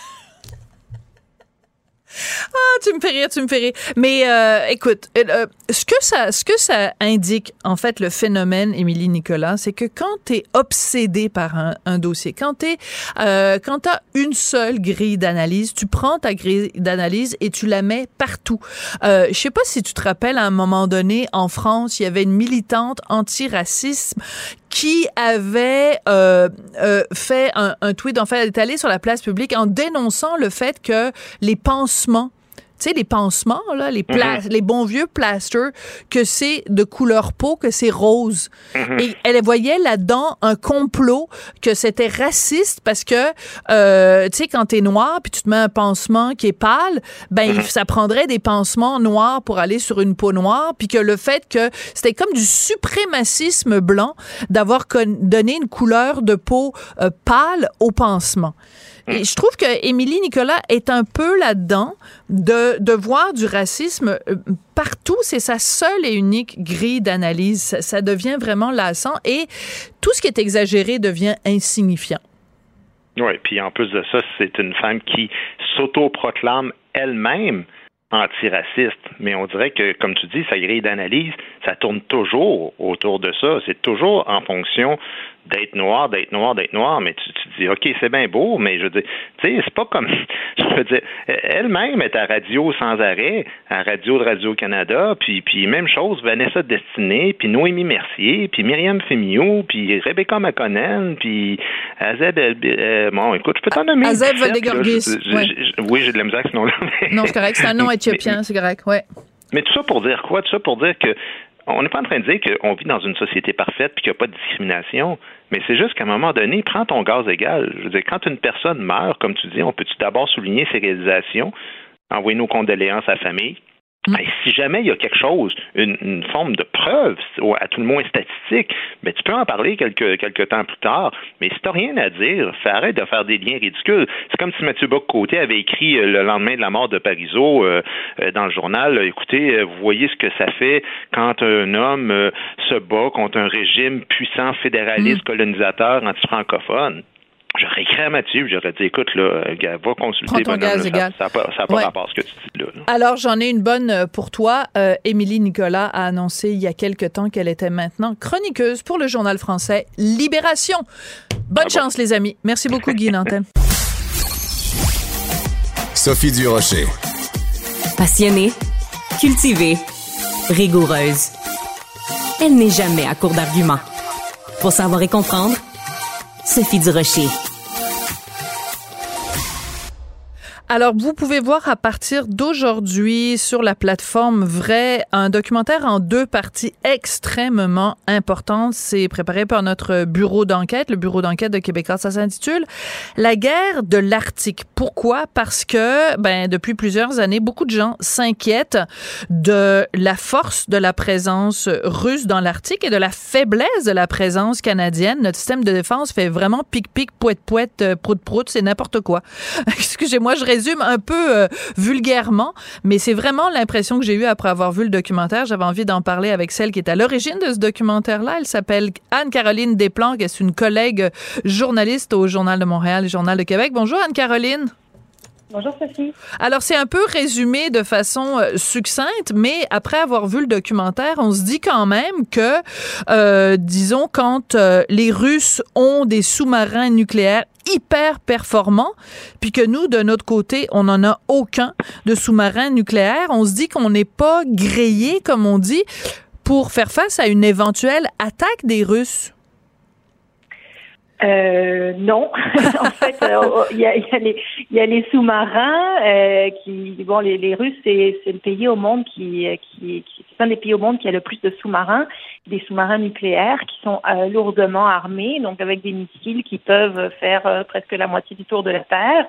Ah, tu me fais rire, tu me fais rire. Mais euh, écoute, euh, ce que ça, ce que ça indique, en fait, le phénomène, Émilie Nicolas, c'est que quand tu es obsédé par un, un dossier, quand tu euh, as une seule grille d'analyse, tu prends ta grille d'analyse et tu la mets partout. Euh, je sais pas si tu te rappelles, à un moment donné, en France, il y avait une militante anti-racisme qui avait euh, euh, fait un, un, tweet, en fait, sur la place publique en dénonçant le fait que les pansements tu sais, les pansements, là, les, pla
Mm-hmm.
les bons vieux plasters, que c'est de couleur peau, que c'est rose.
Mm-hmm.
Et elle voyait là-dedans un complot, que c'était raciste parce que, euh, tu sais, quand t'es noir, puis tu te mets un pansement qui est pâle, ben,
Mm-hmm.
ça prendrait des pansements noirs pour aller sur une peau noire, puis que le fait que c'était comme du suprémacisme blanc d'avoir donné une couleur de peau euh, pâle au pansement. Et je trouve que Émilie Nicolas est un peu là-dedans de, voir du racisme euh, partout. C'est sa seule et unique grille d'analyse. Ça, ça, devient vraiment lassant et tout ce qui est exagéré devient insignifiant.
Oui, puis en plus de ça, c'est une femme qui s'autoproclame elle-même antiraciste, mais on dirait que, comme tu dis, sa grille d'analyse, ça tourne toujours autour de ça. C'est toujours en fonction d'être noir, d'être noir, d'être noir, mais tu, tu dis, OK, c'est bien beau, mais je veux dire, tu sais, c'est pas comme, je veux dire, elle-même est à radio sans arrêt, à radio de Radio-Canada, puis, puis même chose, Vanessa Destinée, puis Noémie Mercier, puis Myriam Fémio, puis Rebecca McConnell, puis Azeb, euh, bon, écoute, je peux t'en nommer.
Azeb Valdegorgis,
ouais. Oui, j'ai de la misère avec ce nom-là.
Non, c'est correct, c'est un nom éthiopien, c'est correct, ouais.
Mais tout ça pour dire quoi? Tout ça pour dire que on n'est pas en train de dire qu'on vit dans une société parfaite et qu'il n'y a pas de discrimination, mais c'est juste qu'à un moment donné, prends ton gaz égal. Je veux dire, quand une personne meurt, comme tu dis, on peut-tu d'abord souligner ses réalisations, envoyer nos condoléances à la famille, Mm. si jamais il y a quelque chose, une, forme de preuve, à tout le moins statistique, mais ben, tu peux en parler quelques, quelques temps plus tard. Mais si tu n'as rien à dire, arrête de faire des liens ridicules. C'est comme si Mathieu Bock-Côté avait écrit euh, le lendemain de la mort de Parizeau euh, euh, dans le journal, écoutez, vous voyez ce que ça fait quand un homme se bat contre un régime puissant, fédéraliste, mm. colonisateur, anti-francophone j'aurais écrit à Mathieu, j'aurais dit, écoute, là, va consulter.
Ton gaz égal.
Ça n'a pas, rapport à ce que tu dis là.
Alors, j'en ai une bonne euh, pour toi. Euh, Émilie Nicolas a annoncé il y a quelque temps qu'elle était maintenant chroniqueuse pour le journal français Libération. Bonne ah chance, les amis. Merci beaucoup, Guy Nantel.
Sophie Durocher.
Passionnée, cultivée, rigoureuse. Elle n'est jamais à court d'arguments. Pour savoir et comprendre, Sophie Durocher.
Alors, vous pouvez voir à partir d'aujourd'hui sur la plateforme Vrai un documentaire en deux parties extrêmement importantes. C'est préparé par notre bureau d'enquête, le bureau d'enquête de Québécois. Ça s'intitule La guerre de l'Arctique. Pourquoi? Parce que, ben, depuis plusieurs années, beaucoup de gens s'inquiètent de la force de la présence russe dans l'Arctique et de la faiblesse de la présence canadienne. Notre système de défense fait vraiment pic-pic, poète-poète, euh, prout-prout, c'est n'importe quoi. Excusez-moi, je résume un peu euh, vulgairement, mais c'est vraiment l'impression que j'ai eue après avoir vu le documentaire. J'avais envie d'en parler avec celle qui est à l'origine de ce documentaire-là. Elle s'appelle Anne-Caroline Desplanques. Elle est une collègue journaliste au Journal de Montréal et Journal de Québec. Bonjour Anne-Caroline.
Bonjour Sophie.
Alors c'est un peu résumé de façon euh, succincte, mais après avoir vu le documentaire, on se dit quand même que, euh, disons, quand euh, les Russes ont des sous-marins nucléaires hyper performants, puis que nous, de notre côté, on n'en a aucun de sous-marin nucléaire, on se dit qu'on n'est pas grillé, comme on dit, pour faire face à une éventuelle attaque des Russes.
Euh, non, en fait, euh, oh, il y, a, y, a les, y a les sous-marins euh, qui, bon, les, les Russes, c'est, c'est le pays au monde qui, qui, qui c'est un des pays au monde qui a le plus de sous-marins, des sous-marins nucléaires qui sont euh, lourdement armés, donc avec des missiles qui peuvent faire presque la moitié du tour de la Terre.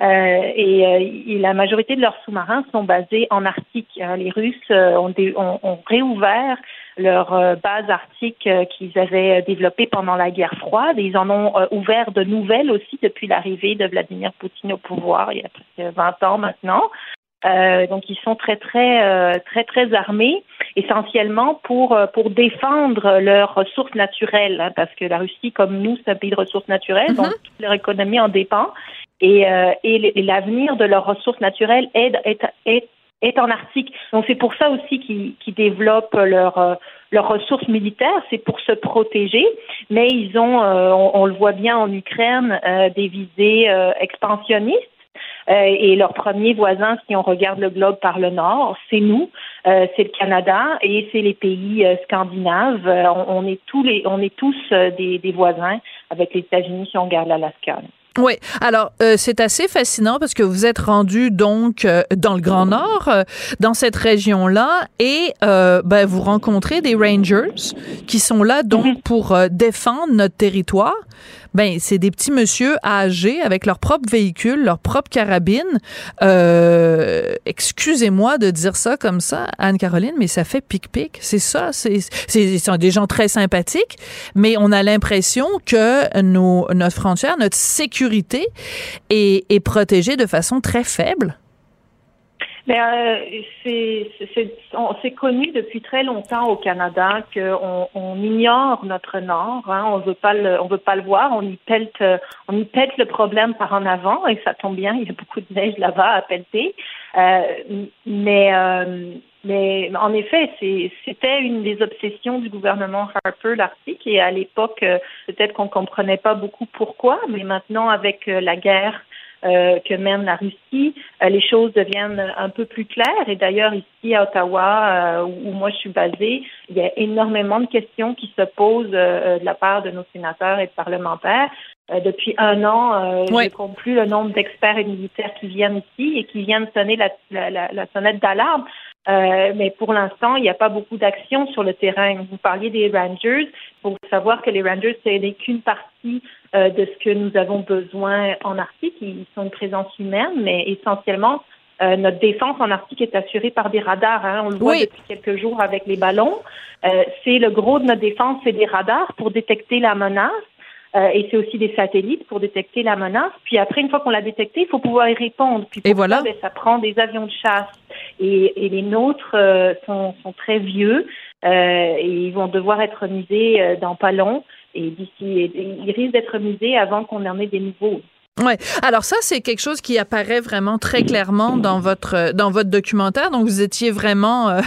Et, et, la majorité de leurs sous-marins sont basés en Arctique. Hein. Les Russes ont, ont, ont réouvert leur euh, base arctique euh, qu'ils avaient développée pendant la guerre froide. ils en ont euh, ouvert de nouvelles aussi depuis l'arrivée de Vladimir Poutine au pouvoir il y a presque 20 ans maintenant. donc ils sont très très très très armés, essentiellement pour pour défendre leurs ressources naturelles, hein, parce que la Russie, comme nous, c'est un pays de ressources naturelles, donc mm-hmm. toute leur économie en dépend, et, et l'avenir de leurs ressources naturelles est, est, est est en Arctique. Donc c'est pour ça aussi qu'ils développent euh, leurs ressources militaires, c'est pour se protéger, mais ils ont, euh, on, le voit bien en Ukraine, euh, des visées expansionnistes. et leurs premiers voisins, si on regarde le globe par le nord, c'est nous, c'est le Canada et c'est les pays scandinaves. On, est tous les, on est tous des, des voisins avec les États-Unis si on regarde l'Alaska.
Oui, alors euh, c'est assez fascinant parce que vous êtes rendu donc euh, dans le Grand Nord, euh, dans cette région-là, et ben, vous rencontrez des rangers qui sont là donc mhm. pour défendre notre territoire ben c'est des petits monsieur âgés avec leur propre véhicule, leur propre carabine. Euh, excusez-moi de dire ça comme ça, Anne-Caroline, mais ça fait pic-pic. C'est ça. C'est, des gens très sympathiques, mais on a l'impression que nos, notre frontière, notre sécurité est, est protégée de façon très faible.
Mais euh, c'est connu depuis très longtemps au Canada qu'on on ignore notre nord, hein, on veut pas le, on veut pas le voir, on y pète, on y pète le problème par en avant et ça tombe bien, il y a beaucoup de neige là-bas à pelleter. Euh, mais euh, mais en effet, c'était une des obsessions du gouvernement Harper, l'Arctique, et à l'époque, euh, peut-être qu'on comprenait pas beaucoup pourquoi, mais maintenant, avec la guerre euh, que mène la Russie, euh, les choses deviennent un peu plus claires. Et d'ailleurs, ici à Ottawa, euh, où moi je suis basée, il y a énormément de questions qui se posent de la part de nos sénateurs et de parlementaires. depuis un an, je ne compte plus le nombre d'experts et militaires qui viennent ici et qui viennent sonner la, la, la sonnette d'alarme. Mais pour l'instant, il n'y a pas beaucoup d'action sur le terrain. Vous parliez des Rangers. Il faut savoir que les Rangers, ce n'est qu'une partie euh, de ce que nous avons besoin en Arctique. Ils sont une présence humaine, mais essentiellement, Euh, notre défense en Arctique est assurée par des radars. Hein. On le voit depuis quelques jours avec les ballons. Euh, c'est le gros de notre défense, c'est des radars pour détecter la menace. Euh, et c'est aussi des satellites pour détecter la menace. Puis après, une fois qu'on l'a détecté, il faut pouvoir y répondre. Puis
et voilà.
Ça, ben, ça prend des avions de chasse. Et, et les nôtres euh, sont, sont, très vieux euh, et ils vont devoir être misés dans pas long. Et d'ici, ils risquent d'être misés avant qu'on en ait des nouveaux.
Ouais. Alors ça, c'est quelque chose qui apparaît vraiment très clairement dans votre dans votre documentaire. Donc vous étiez vraiment euh,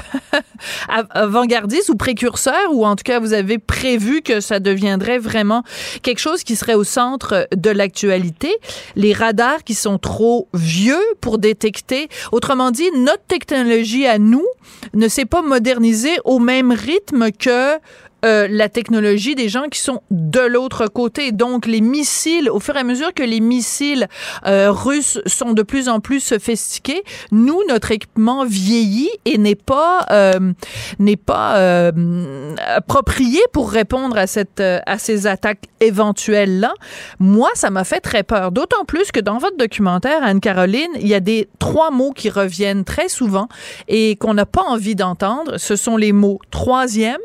avant-gardiste ou précurseur, ou en tout cas vous avez prévu que ça deviendrait vraiment quelque chose qui serait au centre de l'actualité. Les radars qui sont trop vieux pour détecter. Autrement dit, notre technologie à nous ne s'est pas modernisée au même rythme que euh, la technologie des gens qui sont de l'autre côté. Donc, les missiles, au fur et à mesure que les missiles euh, russes sont de plus en plus sophistiqués, nous, notre équipement vieillit et n'est pas euh, n'est pas euh, approprié pour répondre à cette à ces attaques éventuelles là. Moi, ça m'a fait très peur. D'autant plus que dans votre documentaire, Anne-Caroline, il y a des trois mots qui reviennent très souvent et qu'on n'a pas envie d'entendre. Ce sont les mots troisième,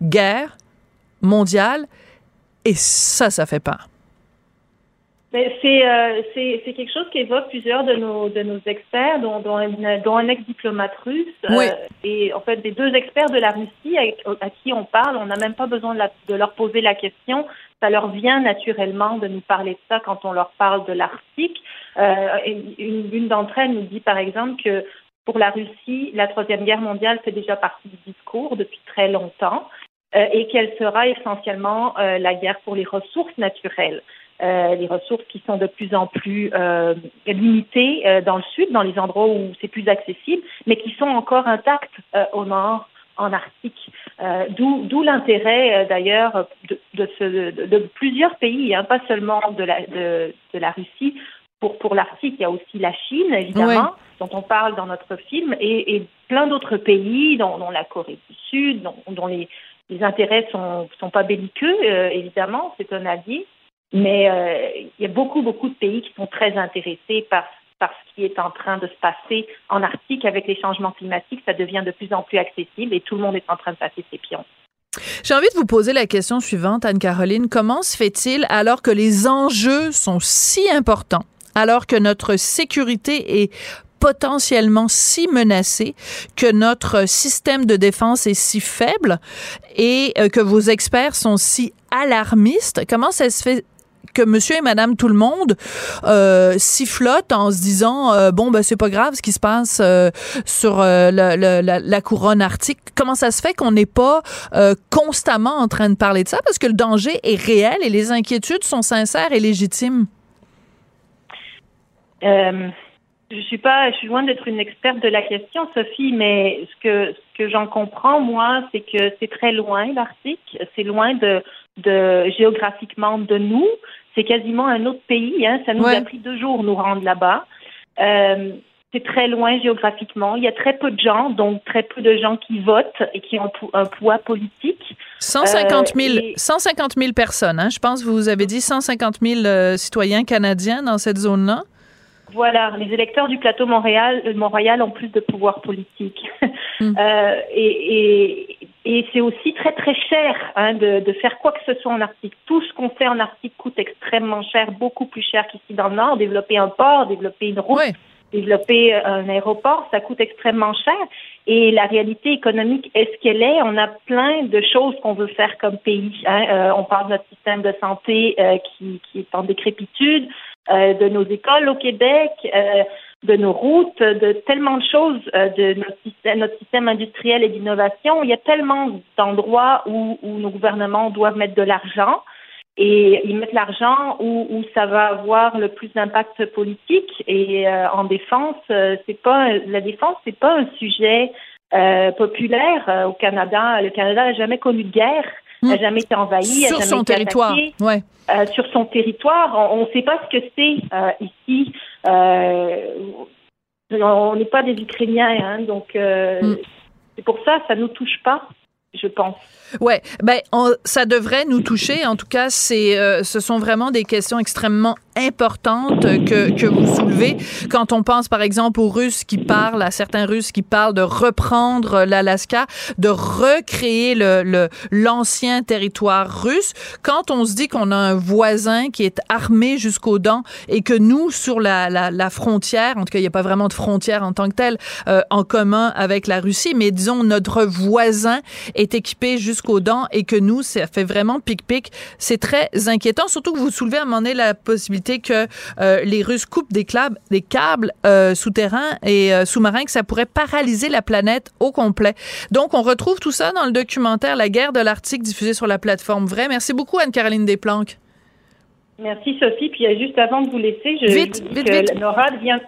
guerre mondiale, et ça, ça fait peur.
Ben, euh, c'est quelque chose qu'évoquent plusieurs de nos, de nos experts, dont, dont, un, dont un ex-diplomate russe.
Oui.
Euh, et en fait, des deux experts de la Russie à, qui on parle, on n'a même pas besoin de, de, leur poser la question. Ça leur vient naturellement de nous parler de ça quand on leur parle de l'Arctique. Euh, une, une d'entre elles nous dit, par exemple, que pour la Russie, la Troisième Guerre mondiale fait déjà partie du discours depuis très longtemps. Euh, et qu'elle sera essentiellement euh, la guerre pour les ressources naturelles? Euh, les ressources qui sont de plus en plus euh, limitées euh, dans le sud, dans les endroits où c'est plus accessible, mais qui sont encore intactes au nord, en Arctique. D'où l'intérêt d'ailleurs de, de, de, de, plusieurs pays, hein, pas seulement de la, de, de la Russie. Pour, pour l'Arctique, il y a aussi la Chine, évidemment, dont on parle dans notre film, et, et plein d'autres pays, dont, dont, la Corée du Sud, dont, dont les, les intérêts sont sont pas belliqueux, euh, évidemment, c'est un avis, mais euh, il y a beaucoup beaucoup de pays qui sont très intéressés par ce qui est en train de se passer en Arctique avec les changements climatiques. Ça devient de plus en plus accessible et tout le monde est en train de passer ses pions.
J'ai envie de vous poser la question suivante, Anne-Caroline. Comment se fait-il, alors que les enjeux sont si importants, alors que notre sécurité est potentiellement si menacé que notre système de défense est si faible et euh, que vos experts sont si alarmistes. Comment ça se fait que monsieur et madame tout le monde euh, sifflotent en se disant euh, bon ben c'est pas grave ce qui se passe sur la, la, la, couronne arctique? Comment ça se fait qu'on n'est pas constamment en train de parler de ça? Parce que le danger est réel et les inquiétudes sont sincères et légitimes
je suis pas, je suis loin d'être une experte de la question, Sophie, mais ce que ce que j'en comprends moi, c'est que c'est très loin l'Arctique, c'est loin de de géographiquement de nous, c'est quasiment un autre pays. Hein, ça nous a pris deux jours nous rendre là-bas. Euh, c'est très loin géographiquement. Il y a très peu de gens, donc très peu de gens qui votent et qui ont un poids politique.
150 000, euh, 150 000 personnes, hein? je pense que vous avez dit 150 000 euh, citoyens canadiens dans cette zone-là.
Voilà, les électeurs du plateau Montréal, euh, Montréal ont plus de pouvoir politique. Hmm. euh, et, et, et c'est aussi très très cher hein, de, de, faire quoi que ce soit en Arctique. Tout ce qu'on fait en Arctique coûte extrêmement cher, beaucoup plus cher qu'ici dans le Nord. Développer un port, développer une route, développer un aéroport, ça coûte extrêmement cher. Et la réalité économique est ce qu'elle est. On a plein de choses qu'on veut faire comme pays. Hein. Euh, on parle de notre système de santé euh, qui, qui est en décrépitude. Euh, de nos écoles au Québec, euh, de nos routes, de tellement de choses, euh, de notre système, notre système industriel et d'innovation. Il y a tellement d'endroits où, où, nos gouvernements doivent mettre de l'argent et ils mettent l'argent où, où, ça va avoir le plus d'impact politique. Et en défense, c'est pas la défense, c'est pas un sujet populaire au Canada. Le Canada n'a jamais connu de guerre n'a jamais été envahi,
sur
jamais
son
été
territoire, ouais.
euh, sur son territoire. On ne sait pas ce que c'est euh, ici. Euh, on n'est pas des Ukrainiens, hein, donc mm. c'est pour ça, ça nous touche pas je pense.
Ouais, ben on, ça devrait nous toucher. En tout cas, c'est, euh, ce sont vraiment des questions extrêmement importante que, que vous soulevez quand on pense, par exemple, aux Russes qui parlent, à certains Russes qui parlent de reprendre l'Alaska, de recréer le l'ancien territoire russe. Quand on se dit qu'on a un voisin qui est armé jusqu'aux dents et que nous, sur la, la, la frontière, en tout cas, il n'y a pas vraiment de frontière en tant que telle euh, en commun avec la Russie, mais disons, notre voisin est équipé jusqu'aux dents et que nous, ça fait vraiment pic-pic. C'est très inquiétant, surtout que vous soulevez à un moment donné la possibilité que euh, les Russes coupent des, câbles, des câbles euh, souterrains et sous-marins, que ça pourrait paralyser la planète au complet. Donc, on retrouve tout ça dans le documentaire La guerre de l'Arctique diffusé sur la plateforme Vrai. Merci beaucoup, Anne-Caroline Desplanques.
Merci, Sophie. Puis juste avant de vous laisser, je vite, vite, que NORAD vient,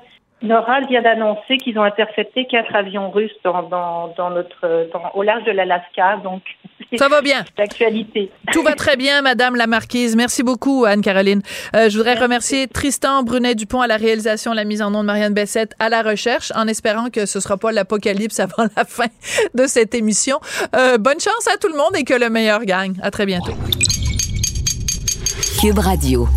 NORAD vient d'annoncer qu'ils ont intercepté quatre avions russes dans, dans, dans notre, dans, au large de l'Alaska. Donc,
ça va bien.
D'actualité.
Tout va très bien, Madame la Marquise. Merci beaucoup, Anne-Caroline. Euh, je voudrais remercier Tristan Brunet-Dupont à la réalisation, la mise en nom de Marianne Bessette à la recherche, en espérant que ce sera pas l'apocalypse avant la fin de cette émission. Euh, bonne chance à tout le monde et que le meilleur gagne. À très bientôt.
Cube Radio.